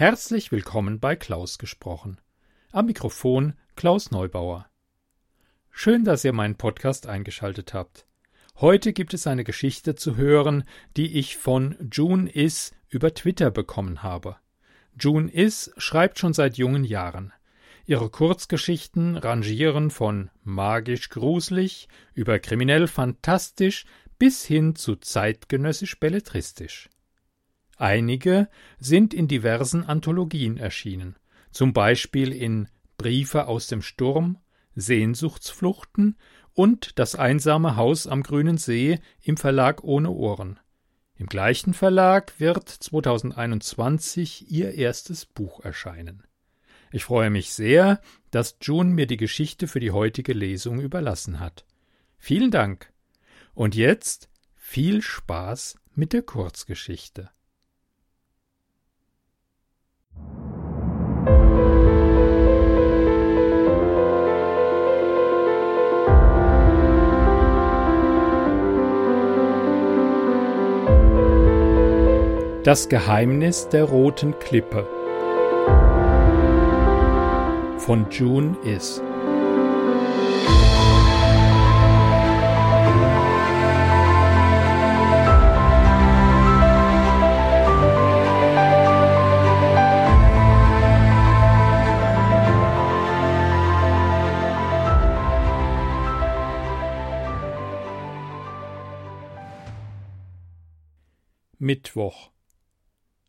Herzlich willkommen bei Klaus gesprochen. Am Mikrofon Klaus Neubauer. Schön, dass ihr meinen Podcast eingeschaltet habt. Heute gibt es eine Geschichte zu hören, die ich von June Is über Twitter bekommen habe. June Is schreibt schon seit jungen Jahren. Ihre Kurzgeschichten rangieren von magisch gruselig über kriminell fantastisch bis hin zu zeitgenössisch belletristisch. Einige sind in diversen Anthologien erschienen, zum Beispiel in Briefe aus dem Sturm, Sehnsuchtsfluchten und Das einsame Haus am grünen See im Verlag Ohne Ohren. Im gleichen Verlag wird 2021 ihr erstes Buch erscheinen. Ich freue mich sehr, dass June mir die Geschichte für die heutige Lesung überlassen hat. Vielen Dank. Und jetzt viel Spaß mit der Kurzgeschichte. Das Geheimnis der roten Klippe von June Is.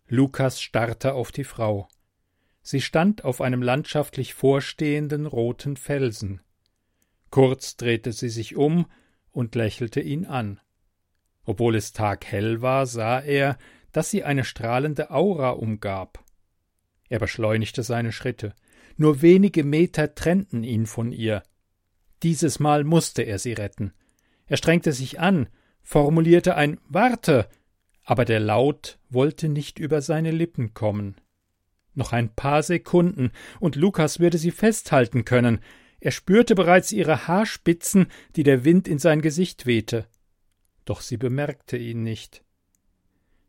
Lukas starrte auf die Frau. Sie stand auf einem landschaftlich vorstehenden roten Felsen. Kurz drehte sie sich um und lächelte ihn an. Obwohl es taghell war, sah er, dass sie eine strahlende Aura umgab. Er beschleunigte seine Schritte. Nur wenige Meter trennten ihn von ihr. Dieses Mal musste er sie retten. Er strengte sich an, formulierte ein Warte, aber der Laut wollte nicht über seine Lippen kommen. Noch ein paar Sekunden, und Lukas würde sie festhalten können. Er spürte bereits ihre Haarspitzen, die der Wind in sein Gesicht wehte. Doch sie bemerkte ihn nicht.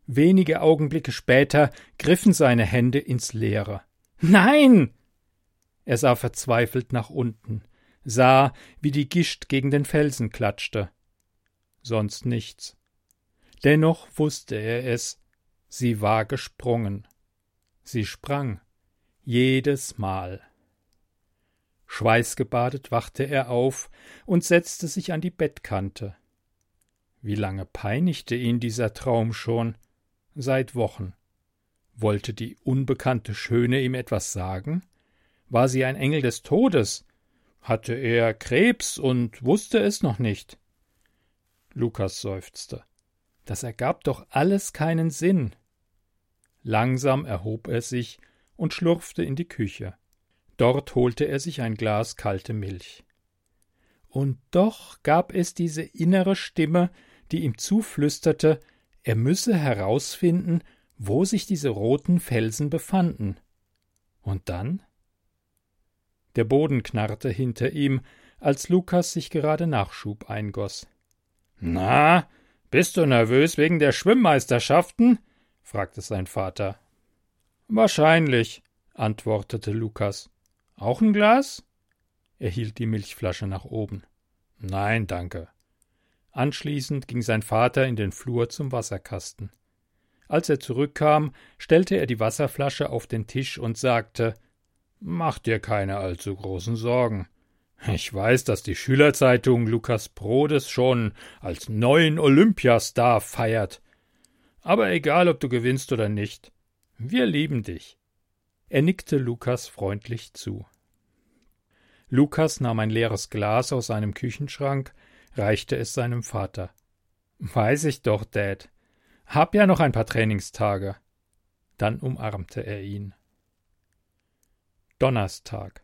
Wenige Augenblicke später griffen seine Hände ins Leere. Nein! Er sah verzweifelt nach unten, sah, wie die Gischt gegen den Felsen klatschte. Sonst nichts. Dennoch wusste er es, sie war gesprungen. Sie sprang. Jedes Mal. Schweißgebadet wachte er auf und setzte sich an die Bettkante. Wie lange peinigte ihn dieser Traum schon? Seit Wochen. Wollte die unbekannte Schöne ihm etwas sagen? War sie ein Engel des Todes? Hatte er Krebs und wusste es noch nicht? Lukas seufzte. Das ergab doch alles keinen Sinn. Langsam erhob er sich und schlurfte in die Küche. Dort holte er sich ein Glas kalte Milch. Und doch gab es diese innere Stimme, die ihm zuflüsterte, er müsse herausfinden, wo sich diese roten Felsen befanden. Und dann? Der Boden knarrte hinter ihm, als Lukas sich gerade Nachschub eingoss. Na, bist du nervös wegen der Schwimmmeisterschaften? fragte sein Vater. Wahrscheinlich, antwortete Lukas. Auch ein Glas? Er hielt die Milchflasche nach oben. Nein, danke. Anschließend ging sein Vater in den Flur zum Wasserkasten. Als er zurückkam, stellte er die Wasserflasche auf den Tisch und sagte Mach dir keine allzu großen Sorgen. Ich weiß, dass die Schülerzeitung Lukas Brodes schon als neuen Olympiastar feiert. Aber egal, ob du gewinnst oder nicht, wir lieben dich. Er nickte Lukas freundlich zu. Lukas nahm ein leeres Glas aus seinem Küchenschrank, reichte es seinem Vater. Weiß ich doch, Dad. Hab ja noch ein paar Trainingstage. Dann umarmte er ihn. Donnerstag.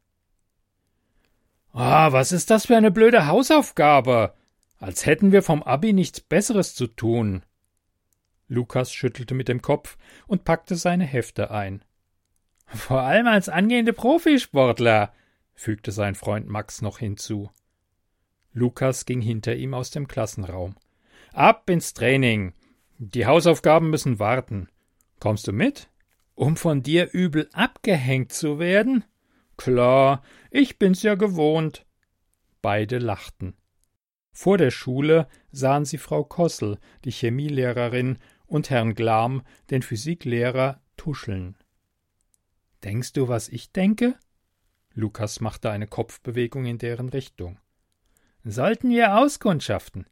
Ah, was ist das für eine blöde Hausaufgabe? Als hätten wir vom Abi nichts Besseres zu tun. Lukas schüttelte mit dem Kopf und packte seine Hefte ein. Vor allem als angehende Profisportler, fügte sein Freund Max noch hinzu. Lukas ging hinter ihm aus dem Klassenraum. Ab ins Training. Die Hausaufgaben müssen warten. Kommst du mit? Um von dir übel abgehängt zu werden? Klar, ich bin's ja gewohnt. Beide lachten. Vor der Schule sahen sie Frau Kossel, die Chemielehrerin, und Herrn Glam, den Physiklehrer, tuscheln. Denkst du, was ich denke? Lukas machte eine Kopfbewegung in deren Richtung. Sollten wir auskundschaften?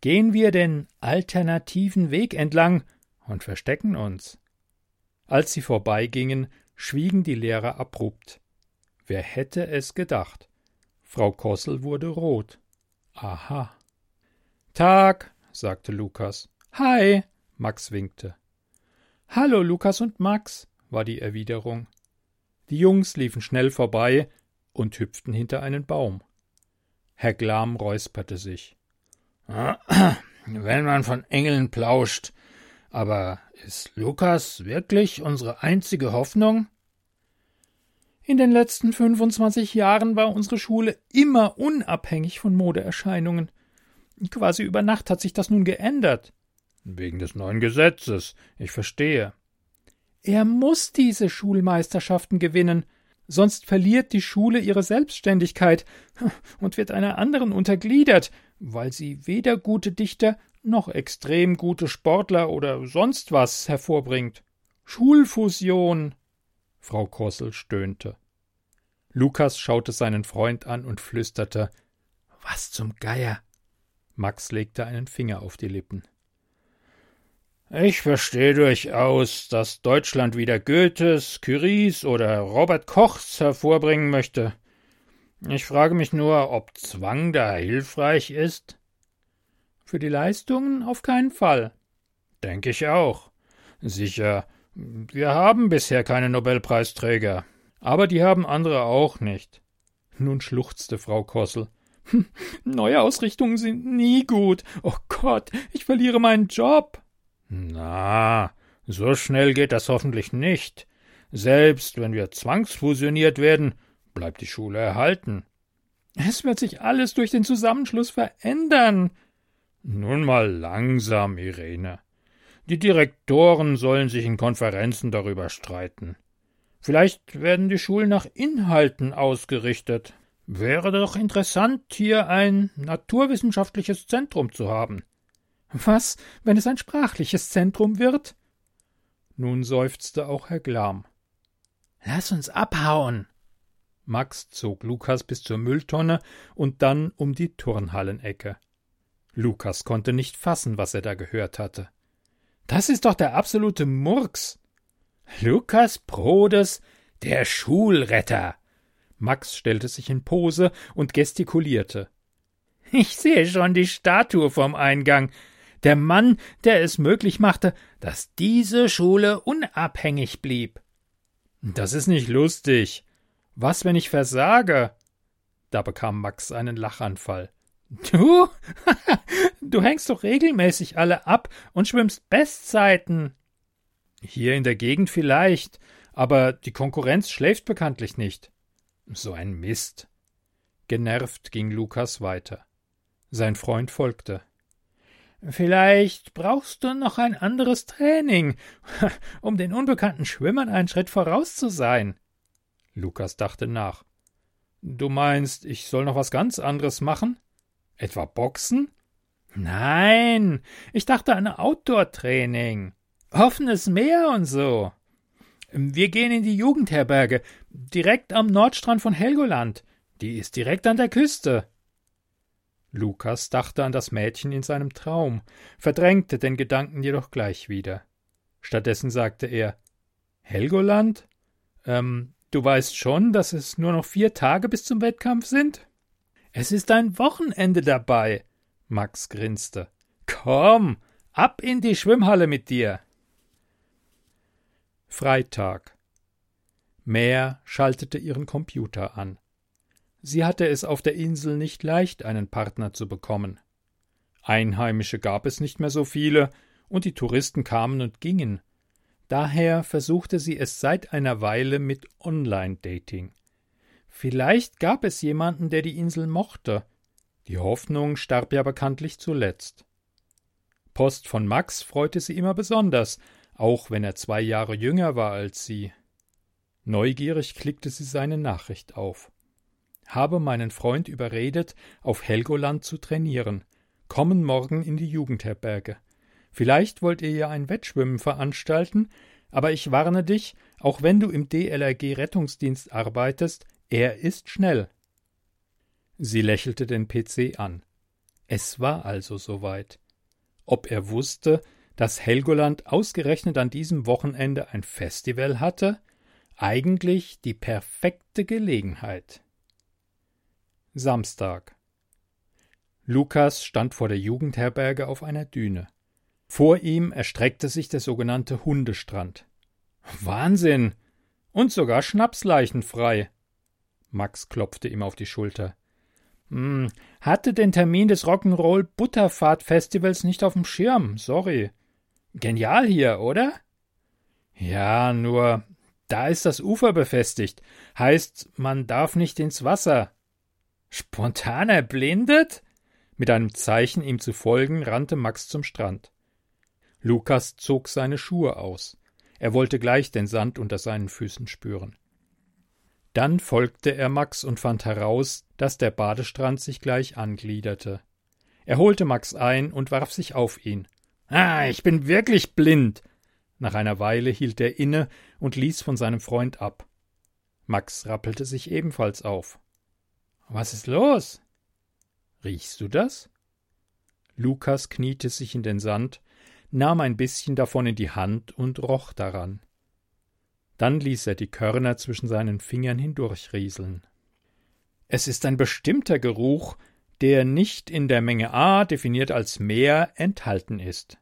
Gehen wir den alternativen Weg entlang und verstecken uns. Als sie vorbeigingen, schwiegen die Lehrer abrupt. Wer hätte es gedacht? Frau Kossel wurde rot. Aha. Tag, sagte Lukas. Hi, Max winkte. Hallo, Lukas und Max, war die Erwiderung. Die Jungs liefen schnell vorbei und hüpften hinter einen Baum. Herr Glam räusperte sich. Wenn man von Engeln plauscht. Aber ist Lukas wirklich unsere einzige Hoffnung? In den letzten 25 Jahren war unsere Schule immer unabhängig von Modeerscheinungen. Quasi über Nacht hat sich das nun geändert. Wegen des neuen Gesetzes, ich verstehe. Er muss diese Schulmeisterschaften gewinnen, sonst verliert die Schule ihre Selbstständigkeit und wird einer anderen untergliedert, weil sie weder gute Dichter noch extrem gute Sportler oder sonst was hervorbringt. Schulfusion. Frau Kossel stöhnte. Lukas schaute seinen Freund an und flüsterte Was zum Geier. Max legte einen Finger auf die Lippen. Ich verstehe durchaus, dass Deutschland wieder Goethes, Curies oder Robert Kochs hervorbringen möchte. Ich frage mich nur, ob Zwang da hilfreich ist. Für die Leistungen auf keinen Fall. Denke ich auch. Sicher, wir haben bisher keine Nobelpreisträger. Aber die haben andere auch nicht. Nun schluchzte Frau Kossel. Neue Ausrichtungen sind nie gut. Oh Gott, ich verliere meinen Job. Na, so schnell geht das hoffentlich nicht. Selbst wenn wir zwangsfusioniert werden, bleibt die Schule erhalten. Es wird sich alles durch den Zusammenschluss verändern. Nun mal langsam, Irene. Die Direktoren sollen sich in Konferenzen darüber streiten. Vielleicht werden die Schulen nach Inhalten ausgerichtet. Wäre doch interessant, hier ein naturwissenschaftliches Zentrum zu haben. Was, wenn es ein sprachliches Zentrum wird? Nun seufzte auch Herr Glam. Lass uns abhauen. Max zog Lukas bis zur Mülltonne und dann um die Turnhallenecke. Lukas konnte nicht fassen, was er da gehört hatte. Das ist doch der absolute Murks. Lukas Prodes, der Schulretter. Max stellte sich in Pose und gestikulierte. Ich sehe schon die Statue vom Eingang. Der Mann, der es möglich machte, dass diese Schule unabhängig blieb. Das ist nicht lustig. Was, wenn ich versage? Da bekam Max einen Lachanfall. Du? du hängst doch regelmäßig alle ab und schwimmst Bestzeiten. Hier in der Gegend vielleicht, aber die Konkurrenz schläft bekanntlich nicht. So ein Mist. Genervt ging Lukas weiter. Sein Freund folgte. Vielleicht brauchst du noch ein anderes Training, um den unbekannten Schwimmern einen Schritt voraus zu sein. Lukas dachte nach. Du meinst, ich soll noch was ganz anderes machen? Etwa Boxen? Nein, ich dachte an Outdoor-Training. Offenes Meer und so. Wir gehen in die Jugendherberge, direkt am Nordstrand von Helgoland. Die ist direkt an der Küste. Lukas dachte an das Mädchen in seinem Traum, verdrängte den Gedanken jedoch gleich wieder. Stattdessen sagte er Helgoland? Ähm, du weißt schon, dass es nur noch vier Tage bis zum Wettkampf sind? Es ist ein Wochenende dabei. Max grinste. Komm, ab in die Schwimmhalle mit dir. Freitag. Mär schaltete ihren Computer an. Sie hatte es auf der Insel nicht leicht, einen Partner zu bekommen. Einheimische gab es nicht mehr so viele, und die Touristen kamen und gingen. Daher versuchte sie es seit einer Weile mit Online-Dating. Vielleicht gab es jemanden, der die Insel mochte. Die Hoffnung starb ja bekanntlich zuletzt. Post von Max freute sie immer besonders, auch wenn er zwei Jahre jünger war als sie. Neugierig klickte sie seine Nachricht auf. Habe meinen Freund überredet, auf Helgoland zu trainieren. Kommen morgen in die Jugendherberge. Vielleicht wollt ihr ja ein Wettschwimmen veranstalten, aber ich warne dich, auch wenn du im DLRG Rettungsdienst arbeitest, er ist schnell. Sie lächelte den PC an. Es war also soweit. Ob er wusste, dass Helgoland ausgerechnet an diesem Wochenende ein Festival hatte? Eigentlich die perfekte Gelegenheit. Samstag. Lukas stand vor der Jugendherberge auf einer Düne. Vor ihm erstreckte sich der sogenannte Hundestrand. Wahnsinn! Und sogar schnapsleichenfrei. Max klopfte ihm auf die Schulter. Hm, hatte den Termin des Rock'n'Roll Butterfahrt Festivals nicht auf dem Schirm, sorry. Genial hier, oder? Ja, nur da ist das Ufer befestigt. Heißt, man darf nicht ins Wasser. Spontan erblindet? Mit einem Zeichen, ihm zu folgen, rannte Max zum Strand. Lukas zog seine Schuhe aus. Er wollte gleich den Sand unter seinen Füßen spüren. Dann folgte er Max und fand heraus, dass der Badestrand sich gleich angliederte. Er holte Max ein und warf sich auf ihn. Ah, ich bin wirklich blind. Nach einer Weile hielt er inne und ließ von seinem Freund ab. Max rappelte sich ebenfalls auf. Was ist los? Riechst du das? Lukas kniete sich in den Sand, nahm ein bisschen davon in die Hand und roch daran. Dann ließ er die Körner zwischen seinen Fingern hindurchrieseln. Es ist ein bestimmter Geruch, der nicht in der Menge A, definiert als mehr, enthalten ist.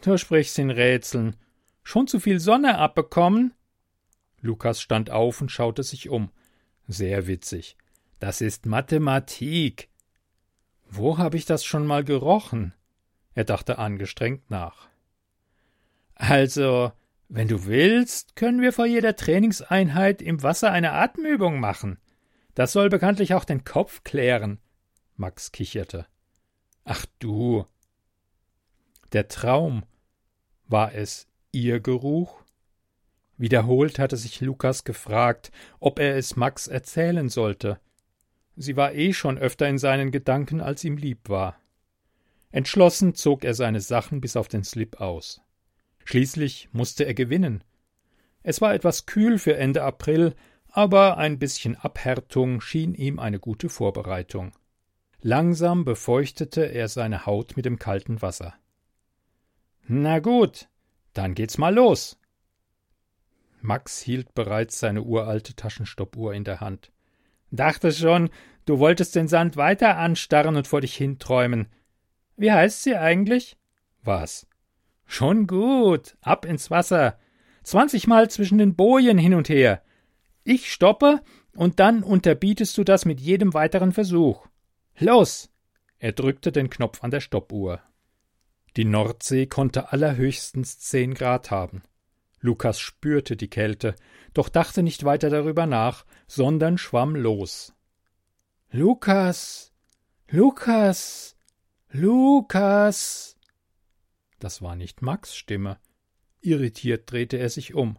Du sprichst in Rätseln. Schon zu viel Sonne abbekommen? Lukas stand auf und schaute sich um. Sehr witzig. Das ist Mathematik. Wo habe ich das schon mal gerochen? Er dachte angestrengt nach. Also, wenn du willst, können wir vor jeder Trainingseinheit im Wasser eine Atemübung machen. Das soll bekanntlich auch den Kopf klären. Max kicherte. Ach du. Der Traum. War es ihr Geruch? Wiederholt hatte sich Lukas gefragt, ob er es Max erzählen sollte. Sie war eh schon öfter in seinen Gedanken, als ihm lieb war. Entschlossen zog er seine Sachen bis auf den Slip aus. Schließlich musste er gewinnen. Es war etwas kühl für Ende April, aber ein bisschen Abhärtung schien ihm eine gute Vorbereitung. Langsam befeuchtete er seine Haut mit dem kalten Wasser. Na gut, dann geht's mal los. Max hielt bereits seine uralte Taschenstoppuhr in der Hand. Dachte schon, du wolltest den Sand weiter anstarren und vor dich hinträumen. Wie heißt sie eigentlich? Was? Schon gut. Ab ins Wasser. Zwanzigmal zwischen den Bojen hin und her. Ich stoppe, und dann unterbietest du das mit jedem weiteren Versuch. Los! Er drückte den Knopf an der Stoppuhr. Die Nordsee konnte allerhöchstens zehn Grad haben. Lukas spürte die Kälte, doch dachte nicht weiter darüber nach, sondern schwamm los. Lukas. Lukas. Lukas. Das war nicht Max Stimme. Irritiert drehte er sich um.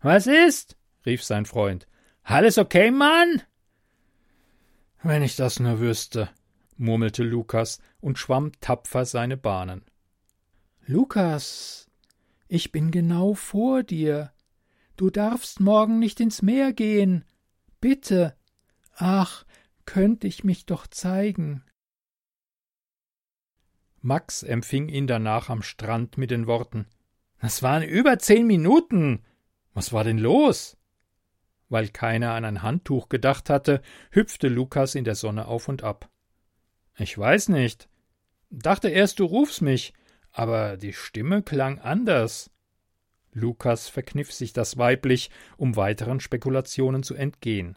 Was ist? rief sein Freund. Alles okay, Mann? Wenn ich das nur wüsste, murmelte Lukas und schwamm tapfer seine Bahnen. Lukas, ich bin genau vor dir. Du darfst morgen nicht ins Meer gehen. Bitte. Ach, könnte ich mich doch zeigen. Max empfing ihn danach am Strand mit den Worten Das waren über zehn Minuten. Was war denn los? Weil keiner an ein Handtuch gedacht hatte, hüpfte Lukas in der Sonne auf und ab. Ich weiß nicht. Dachte erst, du rufst mich, aber die Stimme klang anders. Lukas verkniff sich das weiblich, um weiteren Spekulationen zu entgehen.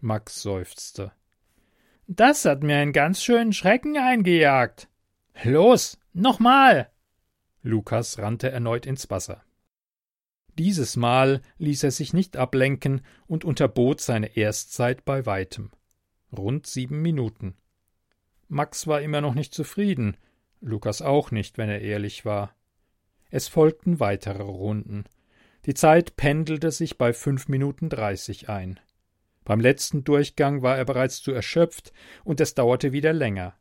Max seufzte. Das hat mir einen ganz schönen Schrecken eingejagt. Los, nochmal! Lukas rannte erneut ins Wasser. Dieses Mal ließ er sich nicht ablenken und unterbot seine Erstzeit bei weitem. Rund sieben Minuten. Max war immer noch nicht zufrieden, Lukas auch nicht, wenn er ehrlich war. Es folgten weitere Runden. Die Zeit pendelte sich bei fünf Minuten dreißig ein. Beim letzten Durchgang war er bereits zu erschöpft und es dauerte wieder länger.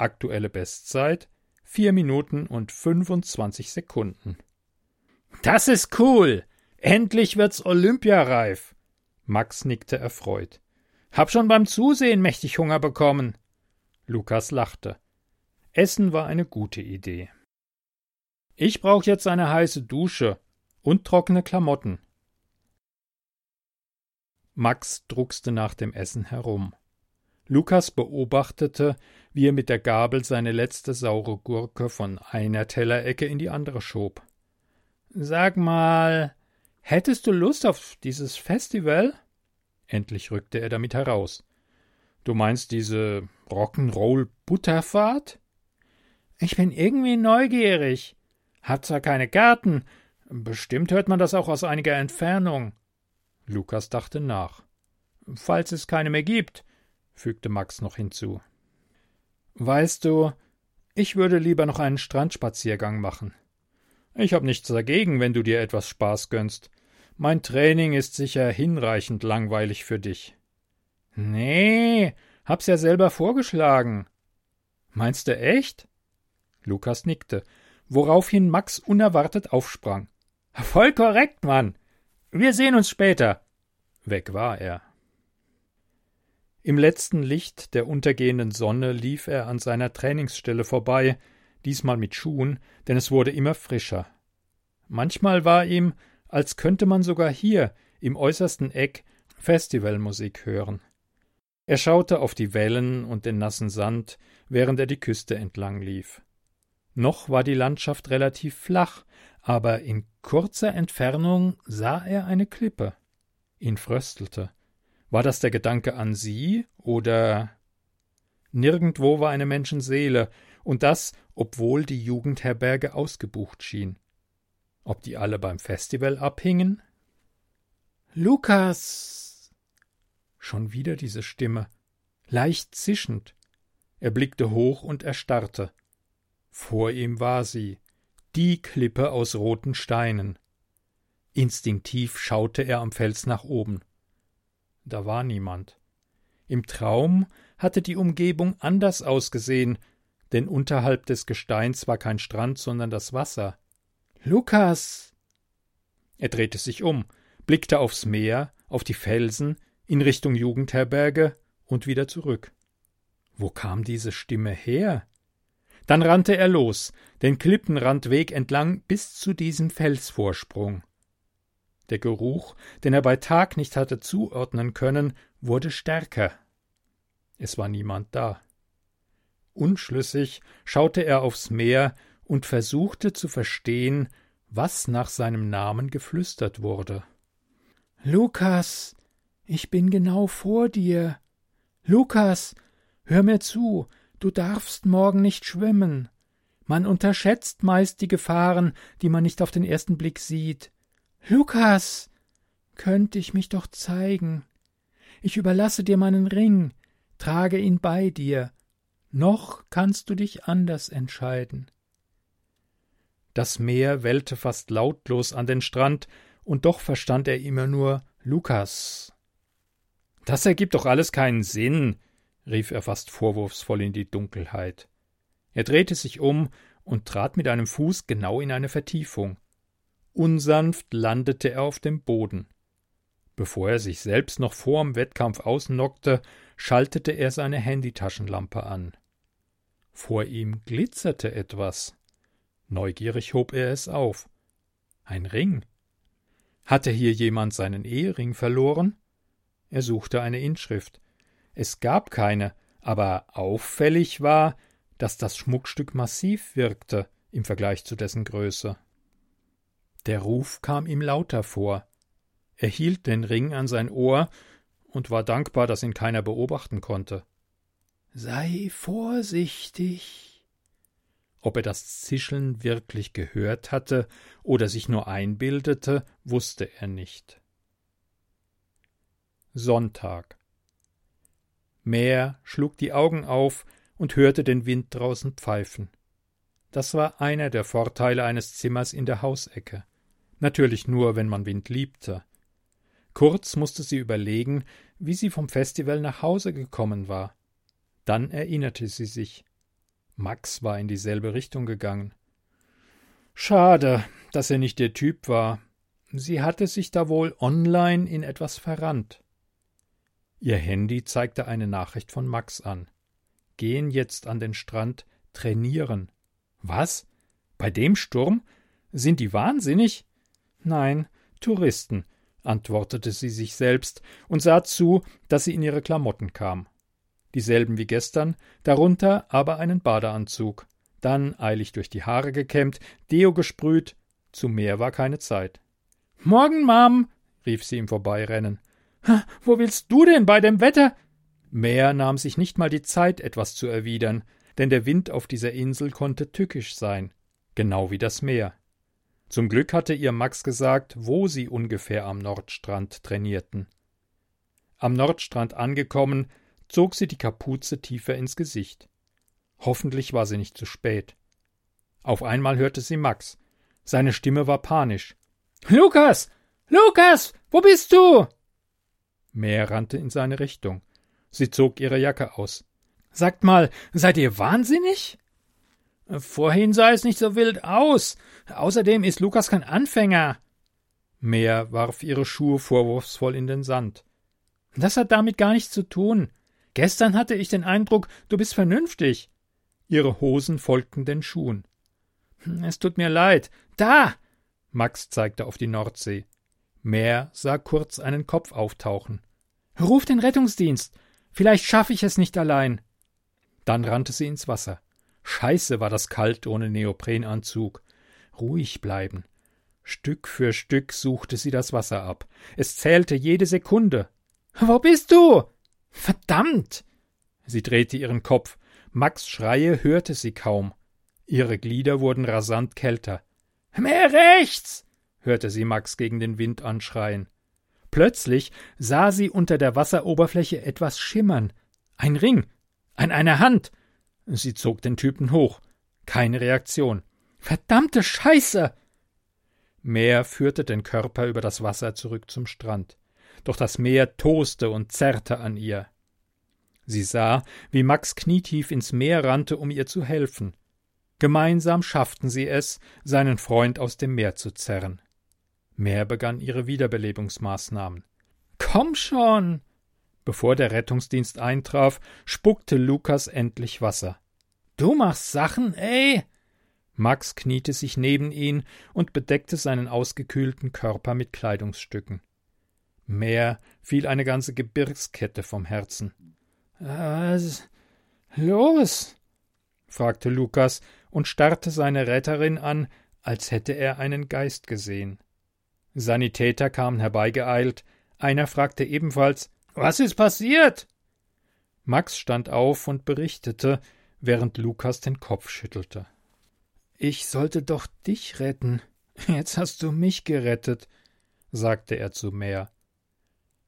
Aktuelle Bestzeit vier Minuten und fünfundzwanzig Sekunden. Das ist cool! Endlich wird's olympiareif! Max nickte erfreut. Hab schon beim Zusehen mächtig Hunger bekommen. Lukas lachte. Essen war eine gute Idee. Ich brauch jetzt eine heiße Dusche und trockene Klamotten. Max druckste nach dem Essen herum. Lukas beobachtete, wie er mit der Gabel seine letzte saure Gurke von einer Tellerecke in die andere schob. Sag mal, hättest du Lust auf dieses Festival? Endlich rückte er damit heraus. Du meinst diese Rock'n'Roll-Butterfahrt? Ich bin irgendwie neugierig. Hat zwar keine Garten, bestimmt hört man das auch aus einiger Entfernung. Lukas dachte nach. Falls es keine mehr gibt, fügte Max noch hinzu. Weißt du, ich würde lieber noch einen Strandspaziergang machen. Ich hab nichts dagegen, wenn du dir etwas Spaß gönnst. Mein Training ist sicher hinreichend langweilig für dich. Nee, hab's ja selber vorgeschlagen. Meinst du echt? Lukas nickte, woraufhin Max unerwartet aufsprang. Voll korrekt, Mann. Wir sehen uns später. Weg war er. Im letzten Licht der untergehenden Sonne lief er an seiner Trainingsstelle vorbei, diesmal mit Schuhen, denn es wurde immer frischer. Manchmal war ihm, als könnte man sogar hier im äußersten Eck Festivalmusik hören. Er schaute auf die Wellen und den nassen Sand, während er die Küste entlang lief. Noch war die Landschaft relativ flach, aber in kurzer Entfernung sah er eine Klippe. Ihn fröstelte. War das der Gedanke an sie oder Nirgendwo war eine Menschenseele, und das, obwohl die Jugendherberge ausgebucht schien. Ob die alle beim Festival abhingen? Lukas. Schon wieder diese Stimme, leicht zischend. Er blickte hoch und erstarrte. Vor ihm war sie, die Klippe aus roten Steinen. Instinktiv schaute er am Fels nach oben. Da war niemand. Im Traum hatte die Umgebung anders ausgesehen, denn unterhalb des Gesteins war kein Strand, sondern das Wasser. Lukas. Er drehte sich um, blickte aufs Meer, auf die Felsen, in Richtung Jugendherberge und wieder zurück. Wo kam diese Stimme her? Dann rannte er los, den Klippenrandweg entlang bis zu diesem Felsvorsprung. Der Geruch, den er bei Tag nicht hatte zuordnen können, wurde stärker. Es war niemand da. Unschlüssig schaute er aufs Meer und versuchte zu verstehen, was nach seinem Namen geflüstert wurde. Lukas, ich bin genau vor dir. Lukas, hör mir zu, du darfst morgen nicht schwimmen. Man unterschätzt meist die Gefahren, die man nicht auf den ersten Blick sieht. Lukas, könnte ich mich doch zeigen. Ich überlasse dir meinen Ring, trage ihn bei dir. Noch kannst du dich anders entscheiden. Das Meer wellte fast lautlos an den Strand, und doch verstand er immer nur Lukas. Das ergibt doch alles keinen Sinn, rief er fast vorwurfsvoll in die Dunkelheit. Er drehte sich um und trat mit einem Fuß genau in eine Vertiefung. Unsanft landete er auf dem Boden. Bevor er sich selbst noch vorm Wettkampf ausnockte, schaltete er seine Handytaschenlampe an. Vor ihm glitzerte etwas. Neugierig hob er es auf. Ein Ring. Hatte hier jemand seinen Ehering verloren? Er suchte eine Inschrift. Es gab keine, aber auffällig war, dass das Schmuckstück massiv wirkte im Vergleich zu dessen Größe. Der Ruf kam ihm lauter vor. Er hielt den Ring an sein Ohr und war dankbar, dass ihn keiner beobachten konnte. Sei vorsichtig, ob er das Zischeln wirklich gehört hatte oder sich nur einbildete, wusste er nicht. Sonntag. Meer schlug die Augen auf und hörte den Wind draußen pfeifen. Das war einer der Vorteile eines Zimmers in der Hausecke. Natürlich nur, wenn man Wind liebte. Kurz musste sie überlegen, wie sie vom Festival nach Hause gekommen war. Dann erinnerte sie sich. Max war in dieselbe Richtung gegangen. Schade, dass er nicht der Typ war. Sie hatte sich da wohl online in etwas verrannt. Ihr Handy zeigte eine Nachricht von Max an. Gehen jetzt an den Strand trainieren. Was? Bei dem Sturm? Sind die wahnsinnig? Nein, Touristen, antwortete sie sich selbst und sah zu, dass sie in ihre Klamotten kam. Dieselben wie gestern, darunter aber einen Badeanzug, dann eilig durch die Haare gekämmt, Deo gesprüht, zu mehr war keine Zeit. Morgen, Mom, rief sie im Vorbeirennen. Wo willst du denn bei dem Wetter? Mehr nahm sich nicht mal die Zeit, etwas zu erwidern, denn der Wind auf dieser Insel konnte tückisch sein, genau wie das Meer. Zum Glück hatte ihr Max gesagt, wo sie ungefähr am Nordstrand trainierten. Am Nordstrand angekommen, zog sie die Kapuze tiefer ins Gesicht. Hoffentlich war sie nicht zu spät. Auf einmal hörte sie Max. Seine Stimme war panisch. Lukas. Lukas. Wo bist du? Mehr rannte in seine Richtung. Sie zog ihre Jacke aus. Sagt mal, seid ihr wahnsinnig? Vorhin sah es nicht so wild aus. Außerdem ist Lukas kein Anfänger. Mehr warf ihre Schuhe vorwurfsvoll in den Sand. Das hat damit gar nichts zu tun. Gestern hatte ich den Eindruck, du bist vernünftig. Ihre Hosen folgten den Schuhen. Es tut mir leid. Da! Max zeigte auf die Nordsee. Mehr sah kurz einen Kopf auftauchen. Ruf den Rettungsdienst. Vielleicht schaffe ich es nicht allein. Dann rannte sie ins Wasser. Scheiße war das kalt ohne Neoprenanzug. Ruhig bleiben. Stück für Stück suchte sie das Wasser ab. Es zählte jede Sekunde. Wo bist du? Verdammt! Sie drehte ihren Kopf. Max Schreie hörte sie kaum. Ihre Glieder wurden rasant kälter. Mehr rechts! hörte sie Max gegen den Wind anschreien. Plötzlich sah sie unter der Wasseroberfläche etwas schimmern. Ein Ring. An einer Hand. Sie zog den Typen hoch. Keine Reaktion. Verdammte Scheiße! Meer führte den Körper über das Wasser zurück zum Strand. Doch das Meer toste und zerrte an ihr. Sie sah, wie Max knietief ins Meer rannte, um ihr zu helfen. Gemeinsam schafften sie es, seinen Freund aus dem Meer zu zerren. Meer begann ihre Wiederbelebungsmaßnahmen. Komm schon! Bevor der Rettungsdienst eintraf, spuckte Lukas endlich Wasser. Du machst Sachen, ey! Max kniete sich neben ihn und bedeckte seinen ausgekühlten Körper mit Kleidungsstücken. Mehr fiel eine ganze Gebirgskette vom Herzen. Was los? fragte Lukas und starrte seine Retterin an, als hätte er einen Geist gesehen. Sanitäter kamen herbeigeeilt, einer fragte ebenfalls Was ist passiert? Max stand auf und berichtete, während Lukas den Kopf schüttelte. Ich sollte doch dich retten. Jetzt hast du mich gerettet, sagte er zu Meer.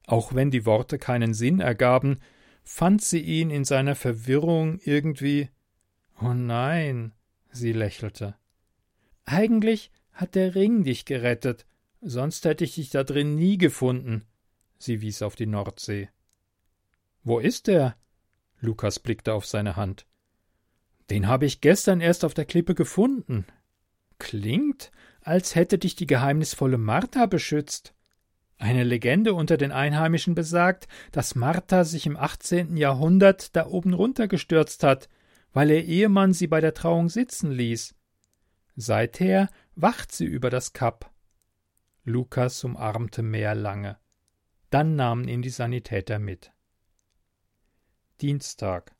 Auch wenn die Worte keinen Sinn ergaben, fand sie ihn in seiner Verwirrung irgendwie. Oh nein, sie lächelte. Eigentlich hat der Ring dich gerettet, Sonst hätte ich dich da drin nie gefunden. Sie wies auf die Nordsee. Wo ist er? Lukas blickte auf seine Hand. Den habe ich gestern erst auf der Klippe gefunden. Klingt, als hätte dich die geheimnisvolle Martha beschützt. Eine Legende unter den Einheimischen besagt, dass Martha sich im 18. Jahrhundert da oben runtergestürzt hat, weil ihr Ehemann sie bei der Trauung sitzen ließ. Seither wacht sie über das Kap. Lukas umarmte Mehr lange. Dann nahmen ihn die Sanitäter mit. Dienstag.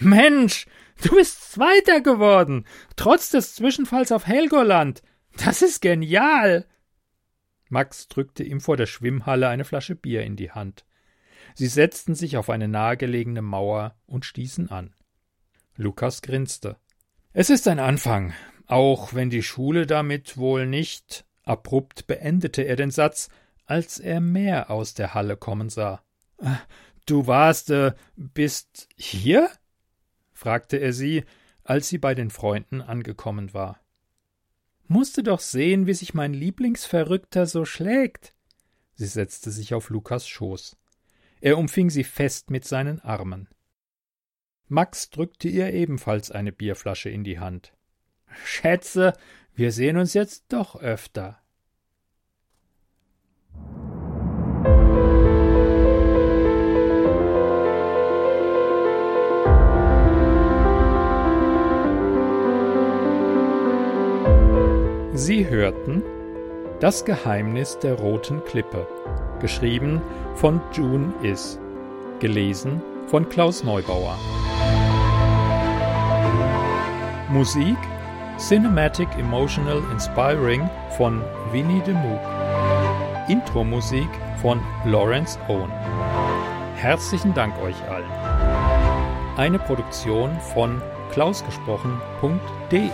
Mensch, du bist Zweiter geworden, trotz des Zwischenfalls auf Helgoland. Das ist genial. Max drückte ihm vor der Schwimmhalle eine Flasche Bier in die Hand. Sie setzten sich auf eine nahegelegene Mauer und stießen an. Lukas grinste. Es ist ein Anfang, auch wenn die Schule damit wohl nicht Abrupt beendete er den Satz, als er mehr aus der Halle kommen sah. Du warst, äh, bist hier? Fragte er sie, als sie bei den Freunden angekommen war. Musste doch sehen, wie sich mein Lieblingsverrückter so schlägt. Sie setzte sich auf Lukas Schoß. Er umfing sie fest mit seinen Armen. Max drückte ihr ebenfalls eine Bierflasche in die Hand. Schätze, wir sehen uns jetzt doch öfter. Sie hörten Das Geheimnis der roten Klippe, geschrieben von June Is, gelesen von Klaus Neubauer. Musik Cinematic Emotional Inspiring von Winnie de Moog. Intro-Musik von Lawrence Owen. Herzlichen Dank euch allen. Eine Produktion von klausgesprochen.de